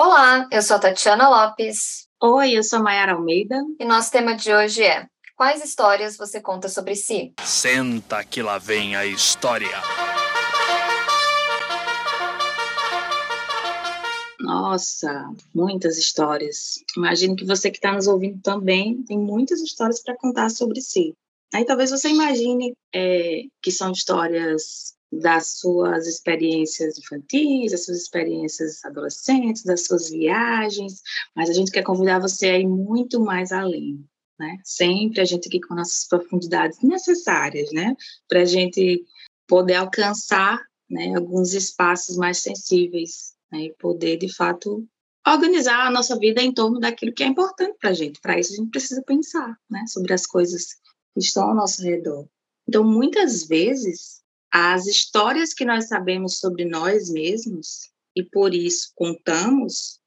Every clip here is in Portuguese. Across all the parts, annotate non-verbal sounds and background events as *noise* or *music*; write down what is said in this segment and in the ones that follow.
Olá, eu sou a Tatiana Lopes. Oi, eu sou a Mayara Almeida. E nosso tema de hoje é: Quais histórias você conta sobre si? Senta que lá vem a história. Nossa, muitas histórias. Imagino que você que está nos ouvindo também tem muitas histórias para contar sobre si. Aí talvez você imagine é, que são histórias das suas experiências infantis, das suas experiências adolescentes, das suas viagens, mas a gente quer convidar você a ir muito mais além, né? Sempre a gente aqui com nossas profundidades necessárias, né? Para a gente poder alcançar né, alguns espaços mais sensíveis né, e poder, de fato, organizar a nossa vida em torno daquilo que é importante para a gente. Para isso, a gente precisa pensar né, sobre as coisas que estão ao nosso redor. Então, muitas vezes, as histórias que nós sabemos sobre nós mesmos e por isso contamos,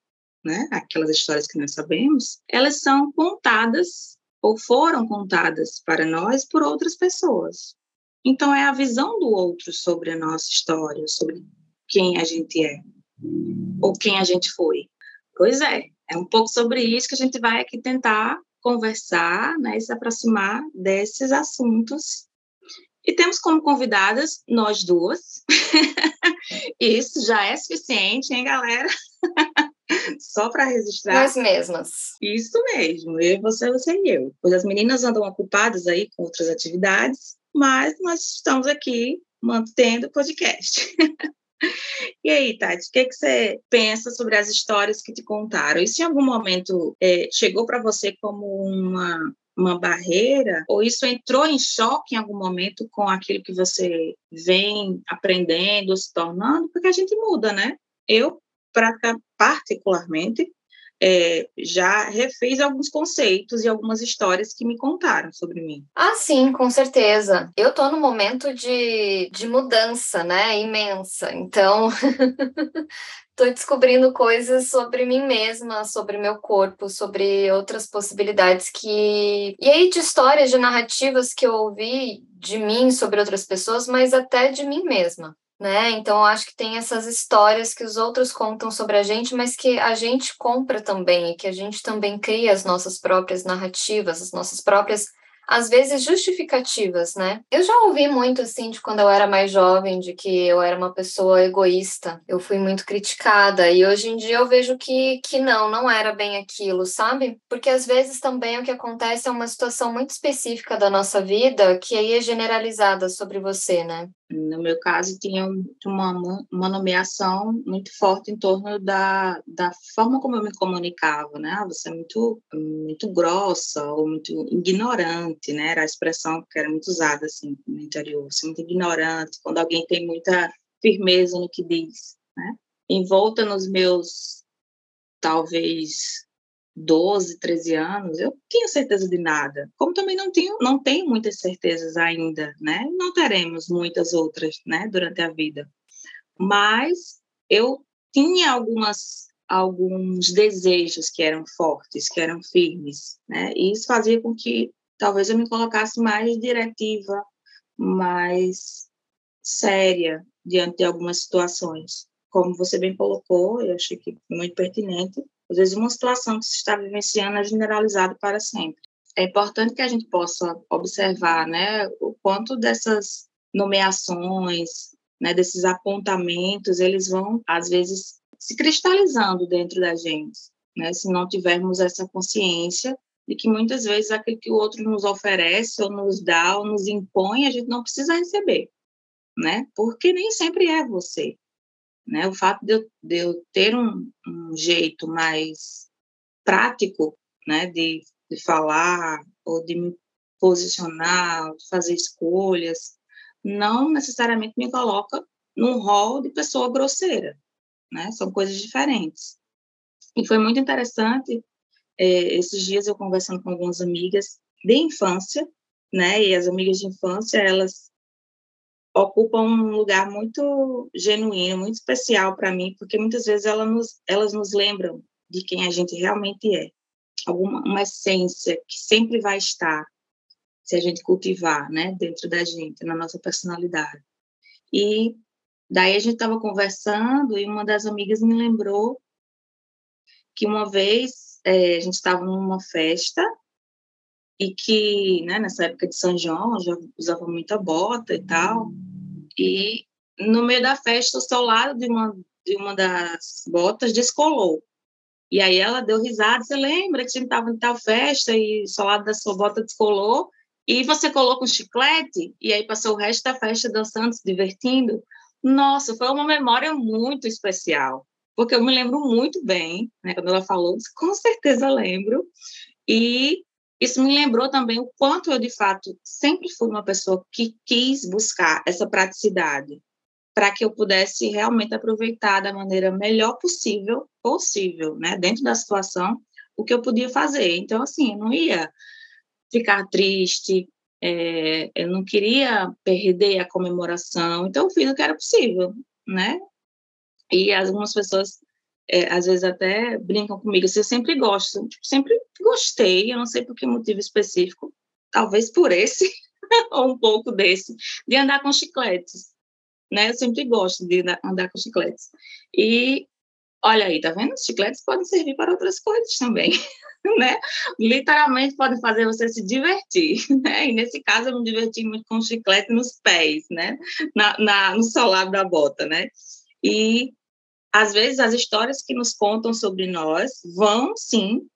né, aquelas histórias que nós sabemos, elas são contadas ou foram contadas para nós por outras pessoas. Então, é a visão do outro sobre a nossa história, sobre quem a gente é ou quem a gente foi. Pois é, é um pouco sobre isso que a gente vai aqui tentar conversar né, e se aproximar desses assuntos. E temos como convidadas nós duas. *laughs* isso já é suficiente, hein, galera? *laughs* Só para registrar. Nós mesmas. Isso mesmo, eu, você, você e eu. Pois as meninas andam ocupadas aí com outras atividades, mas nós estamos aqui mantendo o podcast. *laughs* E aí, Tati, o que, que você pensa sobre as histórias que te contaram? Isso em algum momento é, chegou para você como uma, uma barreira? Ou isso entrou em choque em algum momento com aquilo que você vem aprendendo, se tornando? Porque a gente muda, né? Eu, particularmente, é, já refez alguns conceitos e algumas histórias que me contaram sobre mim. Ah, sim, com certeza. Eu tô num momento de, de mudança, né? Imensa. Então, *laughs* tô descobrindo coisas sobre mim mesma, sobre meu corpo, sobre outras possibilidades que. E aí, de histórias, de narrativas que eu ouvi de mim sobre outras pessoas, mas até de mim mesma né? Então, acho que tem essas histórias que os outros contam sobre a gente, mas que a gente compra também, e que a gente também cria as nossas próprias narrativas, as nossas próprias às vezes justificativas, né? Eu já ouvi muito assim de quando eu era mais jovem, de que eu era uma pessoa egoísta. Eu fui muito criticada e hoje em dia eu vejo que que não, não era bem aquilo, sabe? Porque às vezes também o que acontece é uma situação muito específica da nossa vida que aí é generalizada sobre você, né? No meu caso, tinha uma, uma nomeação muito forte em torno da, da forma como eu me comunicava, né? Você é muito, muito grossa ou muito ignorante, né? Era a expressão que era muito usada, assim, no interior. Você é muito ignorante, quando alguém tem muita firmeza no que diz, né? Envolta nos meus, talvez, 12, 13 anos, eu tinha certeza de nada. Como também não tenho, não tenho muitas certezas ainda, né? Não teremos muitas outras, né, durante a vida. Mas eu tinha algumas alguns desejos que eram fortes, que eram firmes, né? E isso fazia com que talvez eu me colocasse mais diretiva, mais séria diante de algumas situações. Como você bem colocou, eu achei que muito pertinente às vezes, uma situação que se está vivenciando é generalizada para sempre. É importante que a gente possa observar né, o quanto dessas nomeações, né, desses apontamentos, eles vão, às vezes, se cristalizando dentro da gente, né, se não tivermos essa consciência de que muitas vezes aquilo que o outro nos oferece, ou nos dá, ou nos impõe, a gente não precisa receber, né? Porque nem sempre é você. Né? O fato de eu, de eu ter um, um, jeito mais prático né, de, de falar ou de me posicionar, de fazer escolhas, não necessariamente me coloca num rol de pessoa grosseira, né? São coisas diferentes. E foi muito interessante, é, esses dias eu conversando com algumas amigas de infância, né? E as amigas de infância, elas ocupam um lugar muito genuíno, muito especial para mim, porque muitas vezes elas nos, elas nos lembram de quem a gente realmente é. Alguma uma essência que sempre vai estar se a gente cultivar, né, dentro da gente, na nossa personalidade. E daí a gente estava conversando e uma das amigas me lembrou que uma vez é, a gente estava numa festa e que, né, nessa época de São João, já usava muita bota e tal, e no meio da festa, o solado de uma, de uma das botas descolou. E aí ela deu risada, você lembra que a gente estava em tal festa e o solado da sua bota descolou, e você colocou um chiclete, e aí passou o resto da festa dançando, se divertindo. Nossa, foi uma memória muito especial, porque eu me lembro muito bem, né, quando ela falou, com certeza lembro, e isso me lembrou também o quanto eu, de fato, sempre fui uma pessoa que quis buscar essa praticidade para que eu pudesse realmente aproveitar da maneira melhor possível, possível, né, dentro da situação, o que eu podia fazer. Então, assim, eu não ia ficar triste, é, eu não queria perder a comemoração, então eu fiz o que era possível, né? E algumas pessoas é, às vezes até brincam comigo, assim, eu sempre gosto, tipo, sempre gostei, eu não sei por que motivo específico, talvez por esse, *laughs* ou um pouco desse, de andar com chicletes, né? Eu sempre gosto de andar com chicletes. E olha aí, tá vendo? Os chicletes podem servir para outras coisas também, *laughs* né? Literalmente podem fazer você se divertir, *laughs* né? E nesse caso eu me diverti muito com chiclete nos pés, né? Na, na no solado da bota, né? E às vezes as histórias que nos contam sobre nós vão sim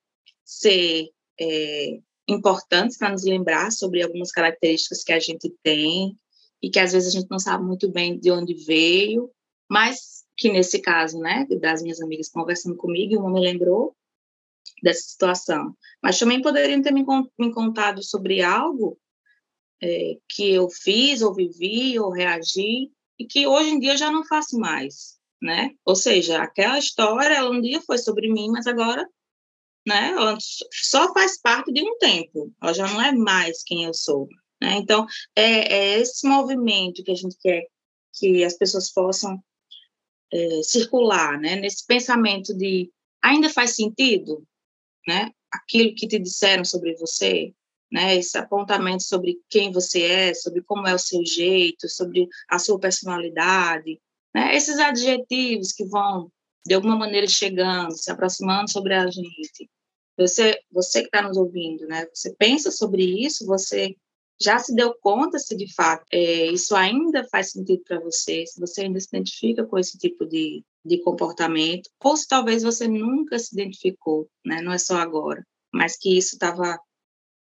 ser é, importantes para nos lembrar sobre algumas características que a gente tem e que às vezes a gente não sabe muito bem de onde veio, mas que nesse caso, né, das minhas amigas conversando comigo, uma me lembrou dessa situação, mas também poderiam ter me, me contado sobre algo é, que eu fiz, ou vivi, ou reagi, e que hoje em dia eu já não faço mais, né? Ou seja, aquela história, ela um dia foi sobre mim, mas agora, né, só faz parte de um tempo, ela já não é mais quem eu sou, né? Então, é, é esse movimento que a gente quer que as pessoas possam é, circular, né? Nesse pensamento de ainda faz sentido, né? Aquilo que te disseram sobre você, né? Esse apontamento sobre quem você é, sobre como é o seu jeito, sobre a sua personalidade, né? Esses adjetivos que vão, de alguma maneira, chegando, se aproximando sobre a gente. Você, você que está nos ouvindo, né? Você pensa sobre isso, você já se deu conta se de fato é, isso ainda faz sentido para você, se você ainda se identifica com esse tipo de, de comportamento, ou se talvez você nunca se identificou, né? Não é só agora, mas que isso estava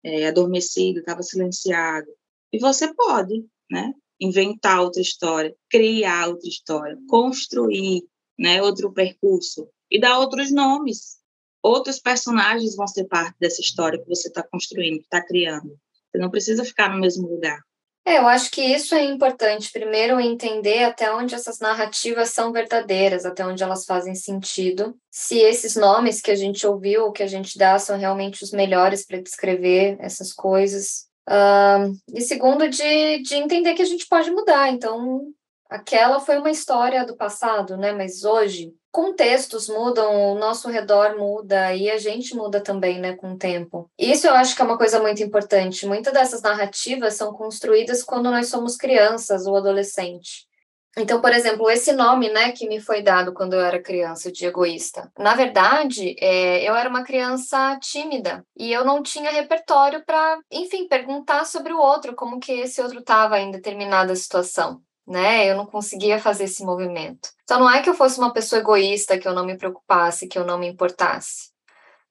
é, adormecido, estava silenciado. E você pode, né? Inventar outra história, criar outra história, construir né, outro percurso e dar outros nomes. Outros personagens vão ser parte dessa história que você está construindo, que está criando. Você não precisa ficar no mesmo lugar. É, eu acho que isso é importante. Primeiro, entender até onde essas narrativas são verdadeiras, até onde elas fazem sentido. Se esses nomes que a gente ouviu, que a gente dá, são realmente os melhores para descrever essas coisas. Uh, e segundo, de, de entender que a gente pode mudar. Então, aquela foi uma história do passado, né? Mas hoje, contextos mudam, o nosso redor muda e a gente muda também, né, com o tempo. Isso eu acho que é uma coisa muito importante. Muitas dessas narrativas são construídas quando nós somos crianças ou adolescentes. Então, por exemplo, esse nome, né, que me foi dado quando eu era criança, de egoísta. Na verdade, é, eu era uma criança tímida e eu não tinha repertório para, enfim, perguntar sobre o outro, como que esse outro estava em determinada situação. Né? Eu não conseguia fazer esse movimento. Então, não é que eu fosse uma pessoa egoísta, que eu não me preocupasse, que eu não me importasse.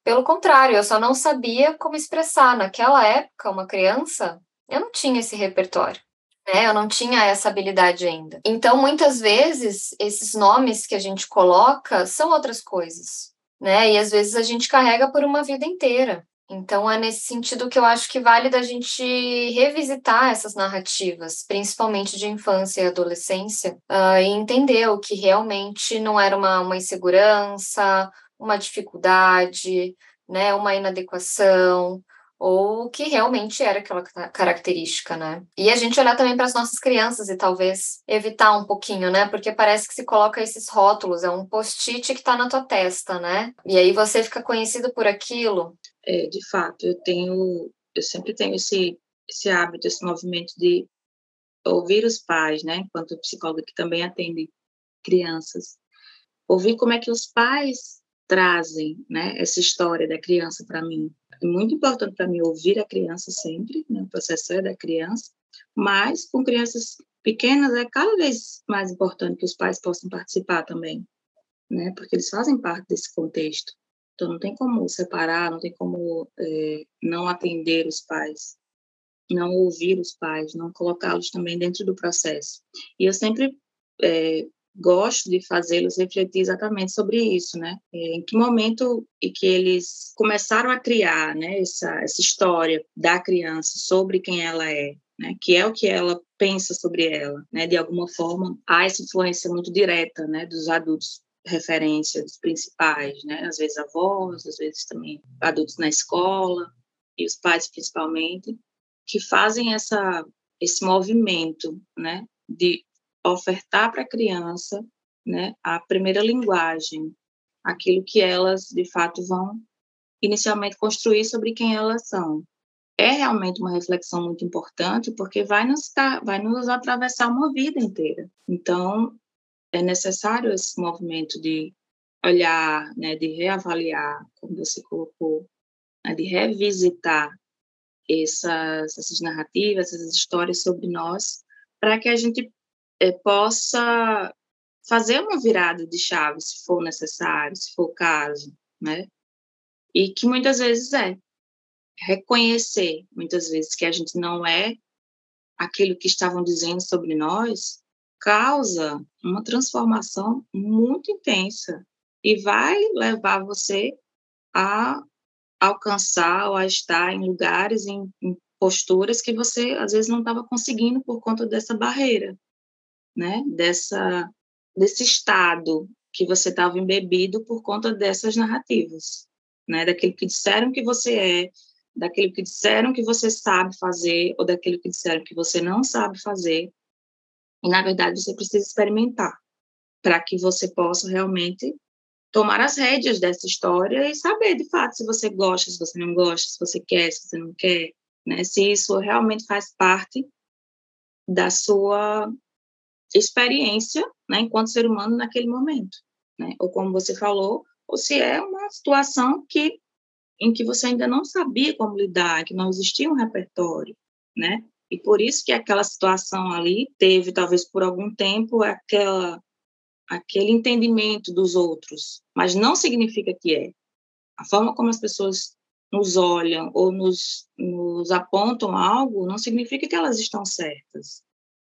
Pelo contrário, eu só não sabia como expressar. Naquela época, uma criança, eu não tinha esse repertório né? Eu não tinha essa habilidade ainda. Então, muitas vezes, esses nomes que a gente coloca são outras coisas, né? E às vezes a gente carrega por uma vida inteira. Então, é nesse sentido que eu acho que vale da gente revisitar essas narrativas, principalmente de infância e adolescência, uh, e entender o que realmente não era uma, uma insegurança, uma dificuldade, né, uma inadequação, ou que realmente era aquela característica, né? E a gente olhar também para as nossas crianças e talvez evitar um pouquinho, né? Porque parece que se coloca esses rótulos, é um post-it que está na tua testa, né? E aí você fica conhecido por aquilo. É, de fato, eu tenho, eu sempre tenho esse esse hábito, esse movimento de ouvir os pais, né? Enquanto psicóloga que também atende crianças, ouvir como é que os pais trazem, né, essa história da criança para mim. É muito importante para mim ouvir a criança sempre, né, o processo é da criança, mas com crianças pequenas é cada vez mais importante que os pais possam participar também, né, porque eles fazem parte desse contexto. Então não tem como separar, não tem como é, não atender os pais, não ouvir os pais, não colocá-los também dentro do processo. E eu sempre é, gosto de fazê-los refletir exatamente sobre isso, né? É, em que momento e que eles começaram a criar, né, essa, essa história da criança sobre quem ela é, né, que é o que ela pensa sobre ela, né? De alguma forma há essa influência muito direta, né, dos adultos referência dos principais, né? Às vezes avós, às vezes também adultos na escola e os pais principalmente, que fazem essa esse movimento, né, de ofertar para a criança né, a primeira linguagem, aquilo que elas de fato vão inicialmente construir sobre quem elas são. É realmente uma reflexão muito importante porque vai nos vai nos atravessar uma vida inteira. Então é necessário esse movimento de olhar, né, de reavaliar, como você colocou, né, de revisitar essas, essas narrativas, essas histórias sobre nós, para que a gente é, possa fazer uma virada de chave, se for necessário, se for o caso, né? E que muitas vezes é reconhecer, muitas vezes, que a gente não é aquilo que estavam dizendo sobre nós, causa uma transformação muito intensa e vai levar você a alcançar ou a estar em lugares, em, em posturas que você às vezes não estava conseguindo por conta dessa barreira né, dessa, desse estado que você estava embebido por conta dessas narrativas, né, daquilo que disseram que você é, daquilo que disseram que você sabe fazer ou daquilo que disseram que você não sabe fazer. E na verdade você precisa experimentar para que você possa realmente tomar as rédeas dessa história e saber de fato se você gosta, se você não gosta, se você quer, se você não quer, né? Se isso realmente faz parte da sua experiência, né, enquanto ser humano naquele momento, né? Ou como você falou, ou se é uma situação que em que você ainda não sabia como lidar, que não existia um repertório, né? E por isso que aquela situação ali teve, talvez por algum tempo, aquela aquele entendimento dos outros, mas não significa que é. A forma como as pessoas nos olham ou nos, nos apontam algo não significa que elas estão certas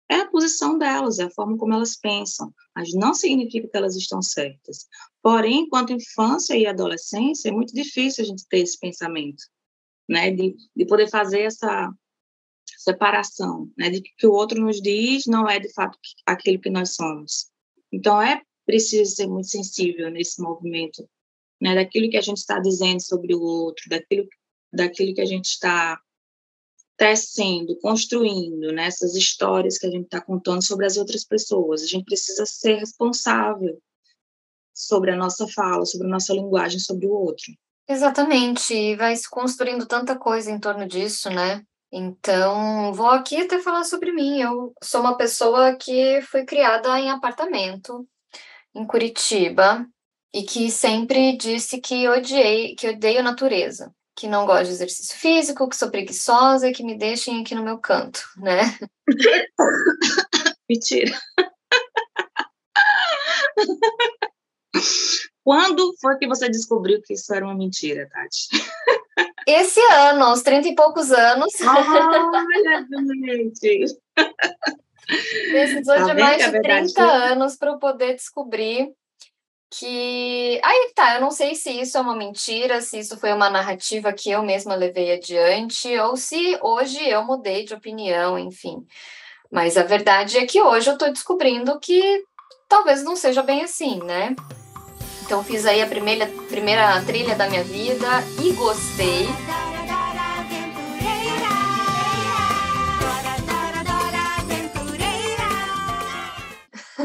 é a posição delas, é a forma como elas pensam, mas não significa que elas estão certas. Porém, enquanto infância e adolescência, é muito difícil a gente ter esse pensamento, né, de, de poder fazer essa separação, né, de que o outro nos diz não é de fato aquilo que nós somos. Então, é preciso ser muito sensível nesse movimento, né, daquilo que a gente está dizendo sobre o outro, daquilo, daquilo que a gente está tecendo, construindo né, histórias que a gente está contando sobre as outras pessoas. A gente precisa ser responsável sobre a nossa fala, sobre a nossa linguagem, sobre o outro. Exatamente, e vai se construindo tanta coisa em torno disso, né? Então, vou aqui até falar sobre mim. Eu sou uma pessoa que foi criada em apartamento em Curitiba e que sempre disse que odiei, que odeio a natureza que não gosto de exercício físico, que sou preguiçosa e que me deixem aqui no meu canto, né? *laughs* Mentira. Quando foi que você descobriu que isso era uma mentira, Tati? Esse ano, aos 30 e poucos anos. Olha, gente! Precisou tá de mais de 30 anos para eu poder descobrir que aí tá, eu não sei se isso é uma mentira, se isso foi uma narrativa que eu mesma levei adiante, ou se hoje eu mudei de opinião, enfim. Mas a verdade é que hoje eu tô descobrindo que talvez não seja bem assim, né? Então fiz aí a primeira, primeira trilha da minha vida e gostei.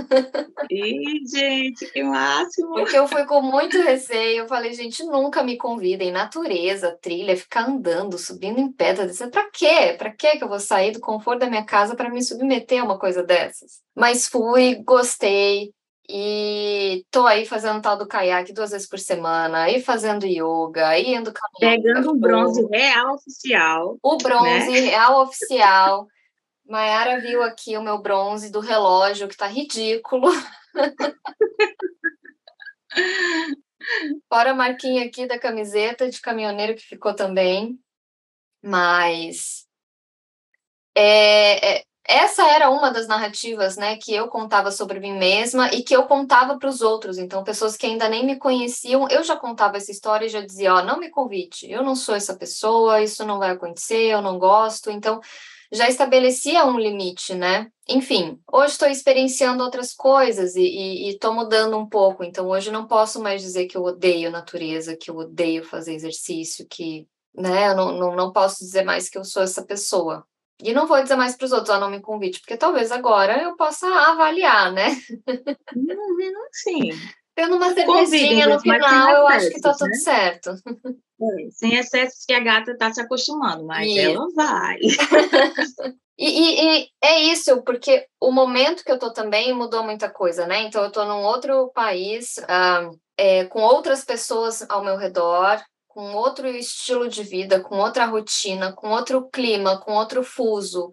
*laughs* Ih, gente, que máximo! Porque eu fui com muito receio. Eu falei, gente, nunca me convidem. Natureza, trilha, ficar andando, subindo em pedras. Pra quê? Pra quê que eu vou sair do conforto da minha casa para me submeter a uma coisa dessas? Mas fui, gostei. E tô aí fazendo tal do caiaque duas vezes por semana, aí fazendo yoga, aí indo caminhar. Pegando o bronze real oficial. O bronze né? real oficial. Mayara viu aqui o meu bronze do relógio, que tá ridículo. *laughs* Fora a marquinha aqui da camiseta de caminhoneiro que ficou também. Mas é, é, essa era uma das narrativas né, que eu contava sobre mim mesma e que eu contava para os outros. Então, pessoas que ainda nem me conheciam, eu já contava essa história e já dizia: Ó, oh, não me convite, eu não sou essa pessoa, isso não vai acontecer, eu não gosto. Então, já estabelecia um limite, né? Enfim, hoje estou experienciando outras coisas e estou mudando um pouco. Então, hoje não posso mais dizer que eu odeio natureza, que eu odeio fazer exercício, que, né, eu não, não, não posso dizer mais que eu sou essa pessoa. E não vou dizer mais para os outros, ó, não me convite, porque talvez agora eu possa avaliar, né? Sim. Tendo uma cervejinha no final, eu acho que está tudo né? certo. É, sem excessos que a gata está se acostumando, mas e... ela vai. *laughs* e, e, e, é isso, porque o momento que eu estou também mudou muita coisa, né? Então, eu estou num outro país, uh, é, com outras pessoas ao meu redor, com outro estilo de vida, com outra rotina, com outro clima, com outro fuso.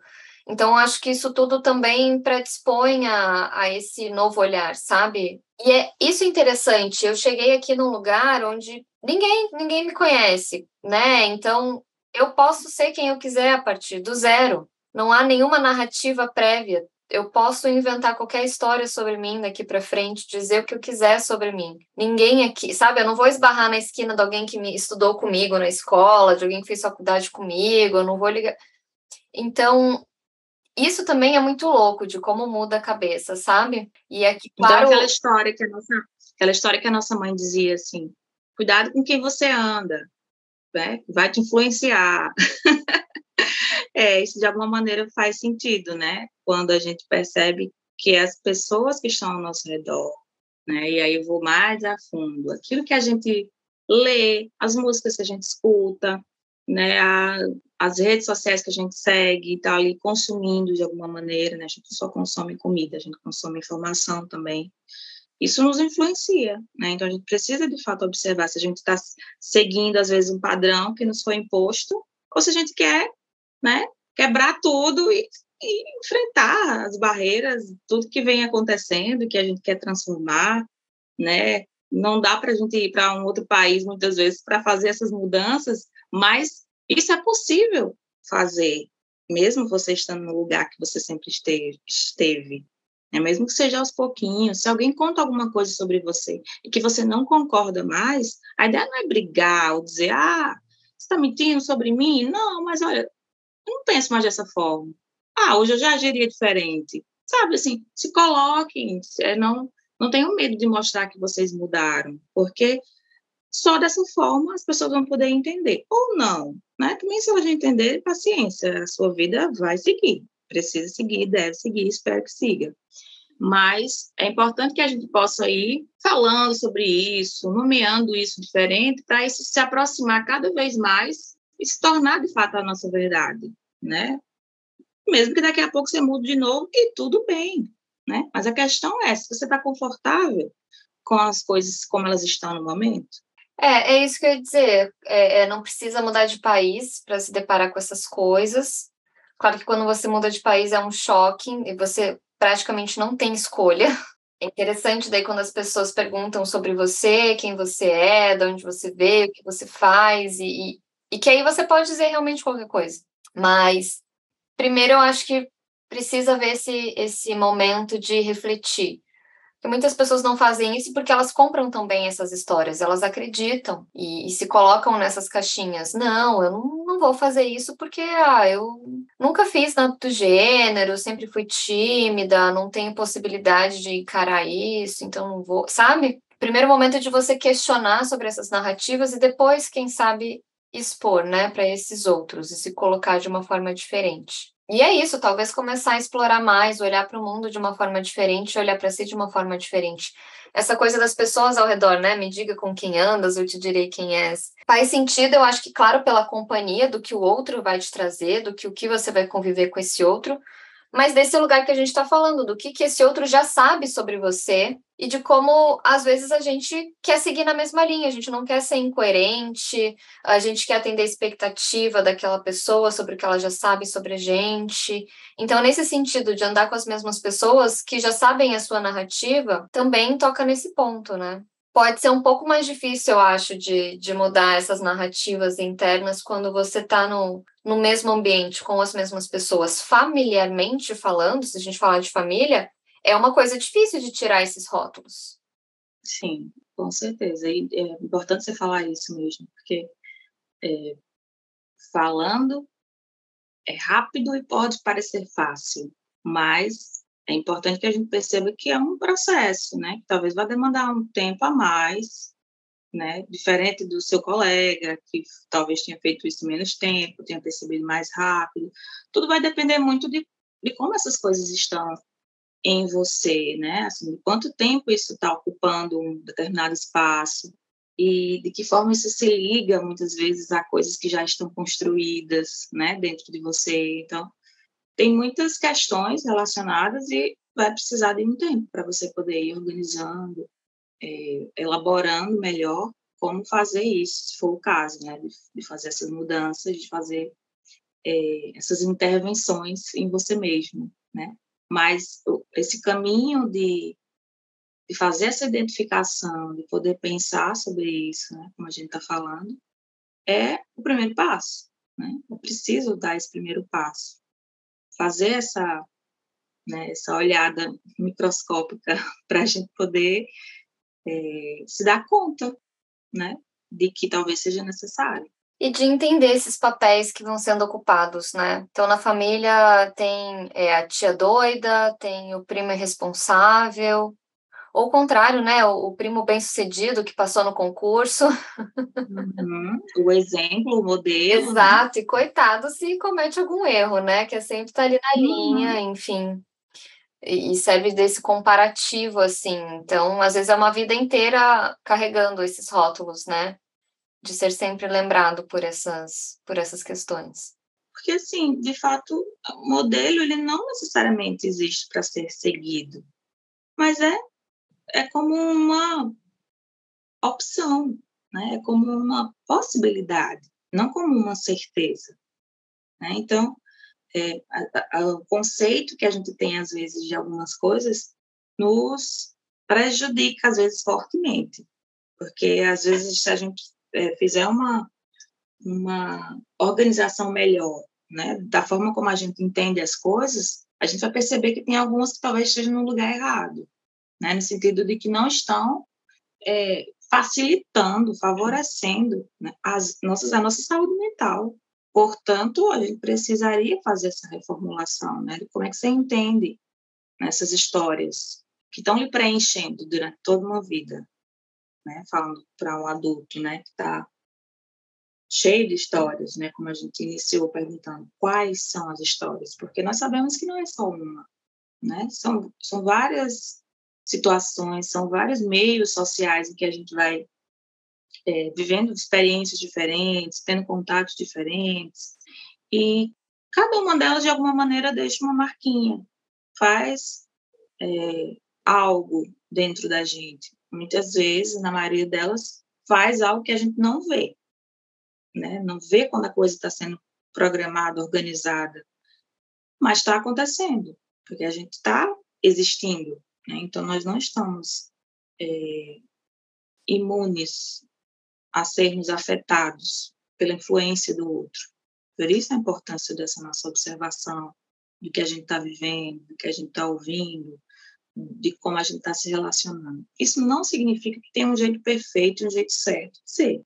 Então, acho que isso tudo também predispõe a, a esse novo olhar, sabe? E é isso é interessante. Eu cheguei aqui num lugar onde ninguém, ninguém me conhece, né? Então, eu posso ser quem eu quiser a partir do zero. Não há nenhuma narrativa prévia. Eu posso inventar qualquer história sobre mim daqui para frente, dizer o que eu quiser sobre mim. Ninguém aqui, sabe? Eu não vou esbarrar na esquina de alguém que me estudou comigo na escola, de alguém que fez faculdade comigo, eu não vou ligar. Então, isso também é muito louco de como muda a cabeça, sabe? E aqui, então, claro. Então, aquela história que a nossa, aquela história que a nossa mãe dizia assim: cuidado com quem você anda, né? Vai te influenciar. *laughs* é, isso de alguma maneira faz sentido, né? Quando a gente percebe que as pessoas que estão ao nosso redor, né? E aí eu vou mais a fundo, aquilo que a gente lê, as músicas que a gente escuta, né, a, as redes sociais que a gente segue, está ali consumindo de alguma maneira, né, a gente só consome comida, a gente consome informação também, isso nos influencia, né, então a gente precisa de fato observar se a gente está seguindo às vezes um padrão que nos foi imposto, ou se a gente quer, né, quebrar tudo e, e enfrentar as barreiras, tudo que vem acontecendo, que a gente quer transformar, né, não dá para a gente ir para um outro país muitas vezes para fazer essas mudanças mas isso é possível fazer, mesmo você estando no lugar que você sempre esteve, esteve né? mesmo que seja aos pouquinhos. Se alguém conta alguma coisa sobre você e que você não concorda mais, a ideia não é brigar ou dizer, ah, você está mentindo sobre mim? Não, mas olha, eu não penso mais dessa forma. Ah, hoje eu já agiria diferente. Sabe, assim, se coloquem, não, não tenham medo de mostrar que vocês mudaram, porque só dessa forma as pessoas vão poder entender. Ou não, né? Também se elas entender, paciência, a sua vida vai seguir. Precisa seguir, deve seguir, espero que siga. Mas é importante que a gente possa ir falando sobre isso, nomeando isso diferente, para isso se aproximar cada vez mais e se tornar de fato a nossa verdade, né? Mesmo que daqui a pouco você mude de novo e tudo bem, né? Mas a questão é se você está confortável com as coisas como elas estão no momento. É, é isso que eu ia dizer. É, é, não precisa mudar de país para se deparar com essas coisas. Claro que quando você muda de país é um choque e você praticamente não tem escolha. É interessante daí quando as pessoas perguntam sobre você, quem você é, de onde você veio, o que você faz, e, e, e que aí você pode dizer realmente qualquer coisa. Mas primeiro eu acho que precisa ver esse, esse momento de refletir que muitas pessoas não fazem isso porque elas compram também essas histórias, elas acreditam e, e se colocam nessas caixinhas. Não, eu não, não, vou fazer isso porque ah, eu nunca fiz nada do gênero, sempre fui tímida, não tenho possibilidade de encarar isso, então não vou, sabe? Primeiro momento de você questionar sobre essas narrativas e depois, quem sabe, expor, né, para esses outros e se colocar de uma forma diferente. E é isso, talvez começar a explorar mais, olhar para o mundo de uma forma diferente, olhar para si de uma forma diferente. Essa coisa das pessoas ao redor, né? Me diga com quem andas, eu te direi quem és. Faz sentido, eu acho que, claro, pela companhia do que o outro vai te trazer, do que o que você vai conviver com esse outro, mas desse lugar que a gente está falando, do que, que esse outro já sabe sobre você e de como, às vezes, a gente quer seguir na mesma linha, a gente não quer ser incoerente, a gente quer atender a expectativa daquela pessoa sobre o que ela já sabe sobre a gente. Então, nesse sentido de andar com as mesmas pessoas que já sabem a sua narrativa, também toca nesse ponto, né? Pode ser um pouco mais difícil, eu acho, de, de mudar essas narrativas internas quando você está no, no mesmo ambiente, com as mesmas pessoas. Familiarmente falando, se a gente falar de família, é uma coisa difícil de tirar esses rótulos. Sim, com certeza. E é importante você falar isso mesmo, porque é, falando é rápido e pode parecer fácil, mas é importante que a gente perceba que é um processo, né? Que talvez vá demandar um tempo a mais, né? Diferente do seu colega, que talvez tenha feito isso menos tempo, tenha percebido mais rápido. Tudo vai depender muito de, de como essas coisas estão em você, né? Assim, de quanto tempo isso está ocupando um determinado espaço e de que forma isso se liga muitas vezes a coisas que já estão construídas, né, dentro de você. Então, tem muitas questões relacionadas e vai precisar de um tempo para você poder ir organizando, é, elaborando melhor como fazer isso, se for o caso, né, de, de fazer essas mudanças, de fazer é, essas intervenções em você mesmo, né? Mas esse caminho de, de fazer essa identificação, de poder pensar sobre isso, né, como a gente está falando, é o primeiro passo, né? Eu preciso dar esse primeiro passo fazer essa, né, essa olhada microscópica *laughs* para a gente poder é, se dar conta né, de que talvez seja necessário. E de entender esses papéis que vão sendo ocupados, né? Então, na família tem é, a tia doida, tem o primo irresponsável, ou o contrário, né? O, o primo bem-sucedido que passou no concurso. Uhum. O exemplo, o modelo. Né? Exato, né? e coitado se comete algum erro, né? Que é sempre tá ali na linha, uhum. enfim. E serve desse comparativo, assim. Então, às vezes é uma vida inteira carregando esses rótulos, né? De ser sempre lembrado por essas, por essas questões. Porque, assim, de fato, o modelo, ele não necessariamente existe para ser seguido. Mas é é como uma opção, né? é como uma possibilidade, não como uma certeza. Né? Então, é, a, a, o conceito que a gente tem, às vezes, de algumas coisas nos prejudica, às vezes, fortemente. Porque, às vezes, se a gente é, fizer uma, uma organização melhor, né, da forma como a gente entende as coisas, a gente vai perceber que tem algumas que talvez estejam no lugar errado né, no sentido de que não estão é, facilitando, favorecendo né, as nossas, a nossa saúde mental. Portanto, a gente precisaria fazer essa reformulação, né? Como é que você entende essas histórias que estão lhe preenchendo durante toda uma vida, né? Falando para um adulto, né? Que está cheio de histórias, né? Como a gente iniciou perguntando, quais são as histórias? Porque nós sabemos que não é só uma, né? São, são várias situações, são vários meios sociais em que a gente vai é, vivendo experiências diferentes, tendo contatos diferentes, e cada uma delas, de alguma maneira, deixa uma marquinha, faz é, algo dentro da gente. Muitas vezes, na maioria delas, faz algo que a gente não vê, né? não vê quando a coisa está sendo programada, organizada, mas está acontecendo, porque a gente está existindo, né? Então, nós não estamos é, imunes a sermos afetados pela influência do outro. Por isso a importância dessa nossa observação do que a gente está vivendo, do que a gente está ouvindo, de como a gente está se relacionando. Isso não significa que tem um jeito perfeito, um jeito certo de ser,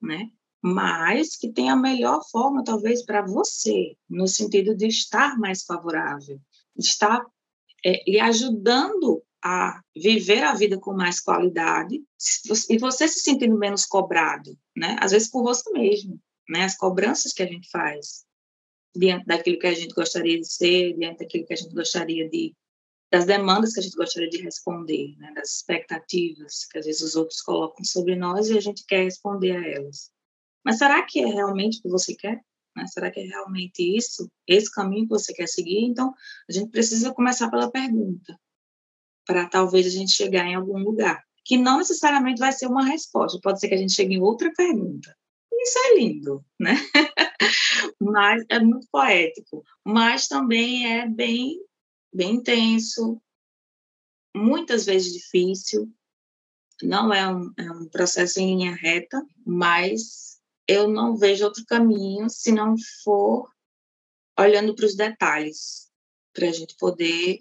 né? Mas que tem a melhor forma, talvez, para você, no sentido de estar mais favorável, de estar é, lhe ajudando a viver a vida com mais qualidade e você se sentindo menos cobrado, né? Às vezes por você mesmo, né? As cobranças que a gente faz diante daquilo que a gente gostaria de ser, diante daquilo que a gente gostaria de das demandas que a gente gostaria de responder, né? Das expectativas que às vezes os outros colocam sobre nós e a gente quer responder a elas. Mas será que é realmente o que você quer? Né? Será que é realmente isso? Esse caminho que você quer seguir? Então, a gente precisa começar pela pergunta, para talvez a gente chegar em algum lugar. Que não necessariamente vai ser uma resposta, pode ser que a gente chegue em outra pergunta. Isso é lindo, né? *laughs* mas é muito poético, mas também é bem, bem intenso, muitas vezes difícil. Não é um, é um processo em linha reta, mas eu não vejo outro caminho se não for olhando para os detalhes, para a gente poder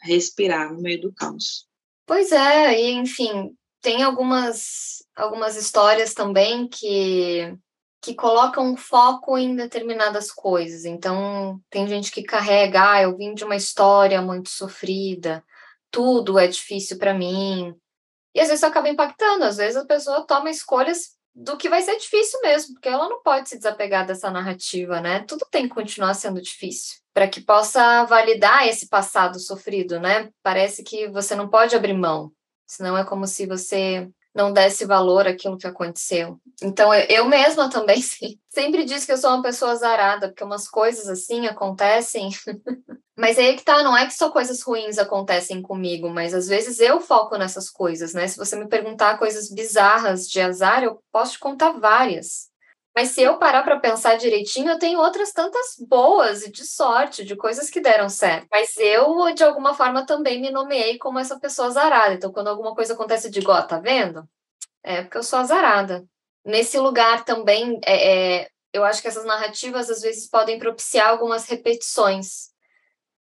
respirar no meio do caos. Pois é, e enfim, tem algumas, algumas histórias também que, que colocam foco em determinadas coisas. Então, tem gente que carrega, ah, eu vim de uma história muito sofrida, tudo é difícil para mim. E às vezes acaba impactando, às vezes a pessoa toma escolhas do que vai ser difícil mesmo, porque ela não pode se desapegar dessa narrativa, né? Tudo tem que continuar sendo difícil para que possa validar esse passado sofrido, né? Parece que você não pode abrir mão, senão é como se você não desse valor àquilo que aconteceu. Então, eu mesma também *laughs* sempre disse que eu sou uma pessoa azarada, porque umas coisas assim acontecem. *laughs* mas aí que tá, não é que só coisas ruins acontecem comigo, mas às vezes eu foco nessas coisas, né? Se você me perguntar coisas bizarras de azar, eu posso te contar várias. Mas se eu parar para pensar direitinho, eu tenho outras tantas boas e de sorte, de coisas que deram certo. Mas eu, de alguma forma, também me nomeei como essa pessoa azarada. Então, quando alguma coisa acontece, eu digo, ó, tá vendo? É porque eu sou azarada. Nesse lugar também, é, é, eu acho que essas narrativas às vezes podem propiciar algumas repetições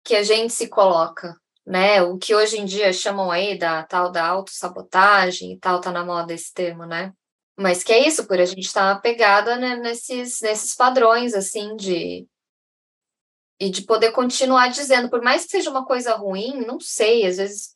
que a gente se coloca, né? O que hoje em dia chamam aí da tal da autossabotagem e tal, tá na moda esse termo, né? Mas que é isso, por a gente estar tá apegada né, nesses, nesses padrões, assim, de. E de poder continuar dizendo, por mais que seja uma coisa ruim, não sei, às vezes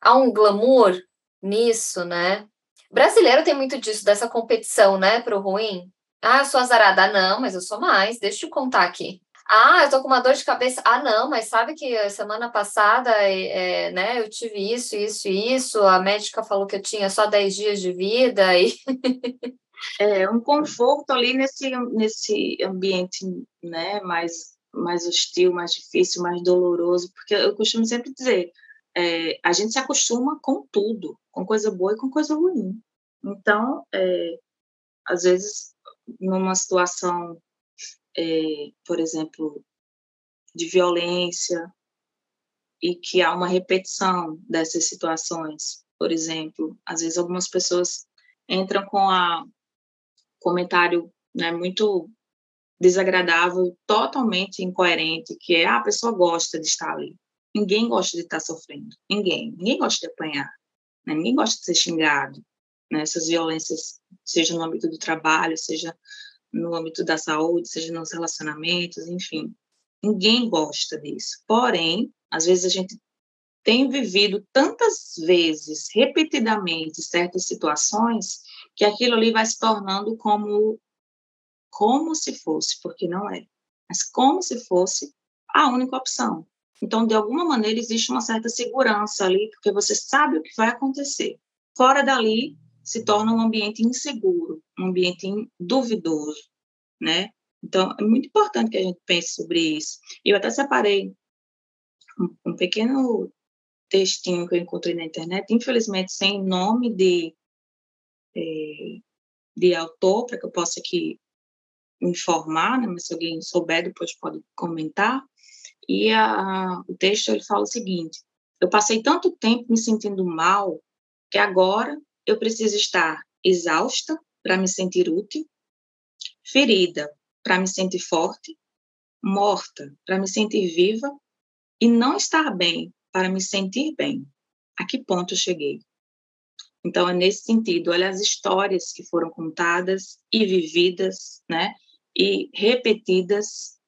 há um glamour nisso, né? Brasileiro tem muito disso, dessa competição, né, pro ruim. Ah, eu sou azarada. Não, mas eu sou mais. Deixa eu contar aqui. Ah, eu tô com uma dor de cabeça. Ah, não, mas sabe que semana passada, é, né, eu tive isso, isso e isso. A médica falou que eu tinha só 10 dias de vida. E... é um conforto ali nesse, nesse ambiente, né, mais, mais hostil, mais difícil, mais doloroso. Porque eu costumo sempre dizer, é, a gente se acostuma com tudo, com coisa boa e com coisa ruim. Então, é, às vezes, numa situação é, por exemplo, de violência e que há uma repetição dessas situações. Por exemplo, às vezes algumas pessoas entram com a comentário né, muito desagradável, totalmente incoerente, que é ah, a pessoa gosta de estar ali. Ninguém gosta de estar sofrendo. Ninguém. Ninguém gosta de apanhar. Né? Ninguém gosta de ser xingado. Né? Essas violências, seja no âmbito do trabalho, seja no âmbito da saúde, seja nos relacionamentos, enfim. Ninguém gosta disso. Porém, às vezes a gente tem vivido tantas vezes, repetidamente, certas situações, que aquilo ali vai se tornando como como se fosse, porque não é, mas como se fosse a única opção. Então, de alguma maneira, existe uma certa segurança ali, porque você sabe o que vai acontecer. Fora dali, se torna um ambiente inseguro, um ambiente duvidoso, né? Então, é muito importante que a gente pense sobre isso. Eu até separei um, um pequeno textinho que eu encontrei na internet, infelizmente sem nome de, é, de autor, para que eu possa aqui informar, né? mas se alguém souber, depois pode comentar. E a, o texto ele fala o seguinte: eu passei tanto tempo me sentindo mal que agora eu preciso estar exausta para me sentir útil, ferida para me sentir forte, morta para me sentir viva e não estar bem para me sentir bem. A que ponto eu cheguei? Então, é nesse sentido, olha as histórias que foram contadas e vividas, né? E repetidas,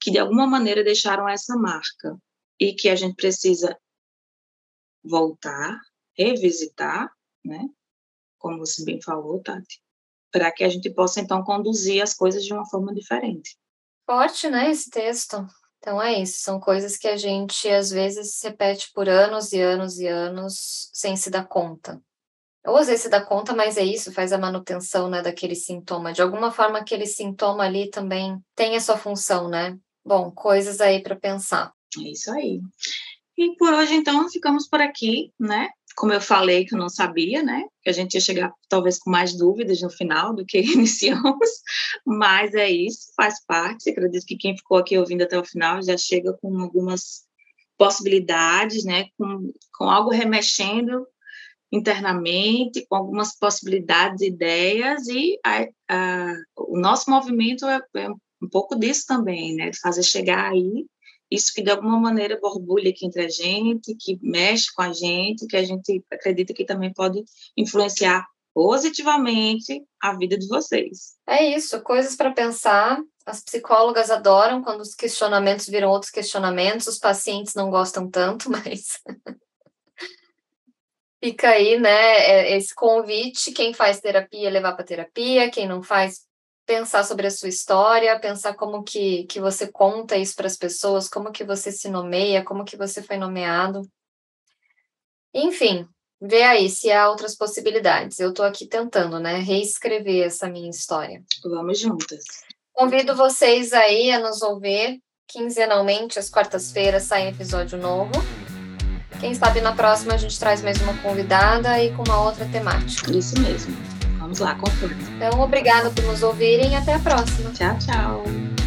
que de alguma maneira deixaram essa marca e que a gente precisa voltar, revisitar né? Como você bem falou, Tati, para que a gente possa então conduzir as coisas de uma forma diferente. Forte, né, esse texto. Então é isso, são coisas que a gente às vezes repete por anos e anos e anos sem se dar conta. ou às vezes se dá conta, mas é isso, faz a manutenção, né, daquele sintoma. De alguma forma, aquele sintoma ali também tem a sua função, né? Bom, coisas aí para pensar. É isso aí. E por hoje, então, ficamos por aqui, né? Como eu falei que eu não sabia, né? Que a gente ia chegar talvez com mais dúvidas no final do que *laughs* iniciamos, mas é isso, faz parte. Acredito que quem ficou aqui ouvindo até o final já chega com algumas possibilidades, né? Com, com algo remexendo internamente, com algumas possibilidades, ideias, e a, a, o nosso movimento é, é um pouco disso também, né? De fazer chegar aí isso que de alguma maneira borbulha aqui entre a gente, que mexe com a gente, que a gente acredita que também pode influenciar positivamente a vida de vocês. É isso, coisas para pensar. As psicólogas adoram quando os questionamentos viram outros questionamentos, os pacientes não gostam tanto, *laughs* mas fica aí, né, é, esse convite, quem faz terapia levar para terapia, quem não faz pensar sobre a sua história, pensar como que, que você conta isso para as pessoas, como que você se nomeia, como que você foi nomeado. Enfim, ver aí se há outras possibilidades. Eu estou aqui tentando, né, reescrever essa minha história. Vamos juntas. Convido vocês aí a nos ouvir quinzenalmente, às quartas-feiras sai episódio novo. Quem sabe na próxima a gente traz mais uma convidada e com uma outra temática. Isso mesmo. Vamos lá, conforme. Então, obrigada por nos ouvirem e até a próxima. Tchau, tchau.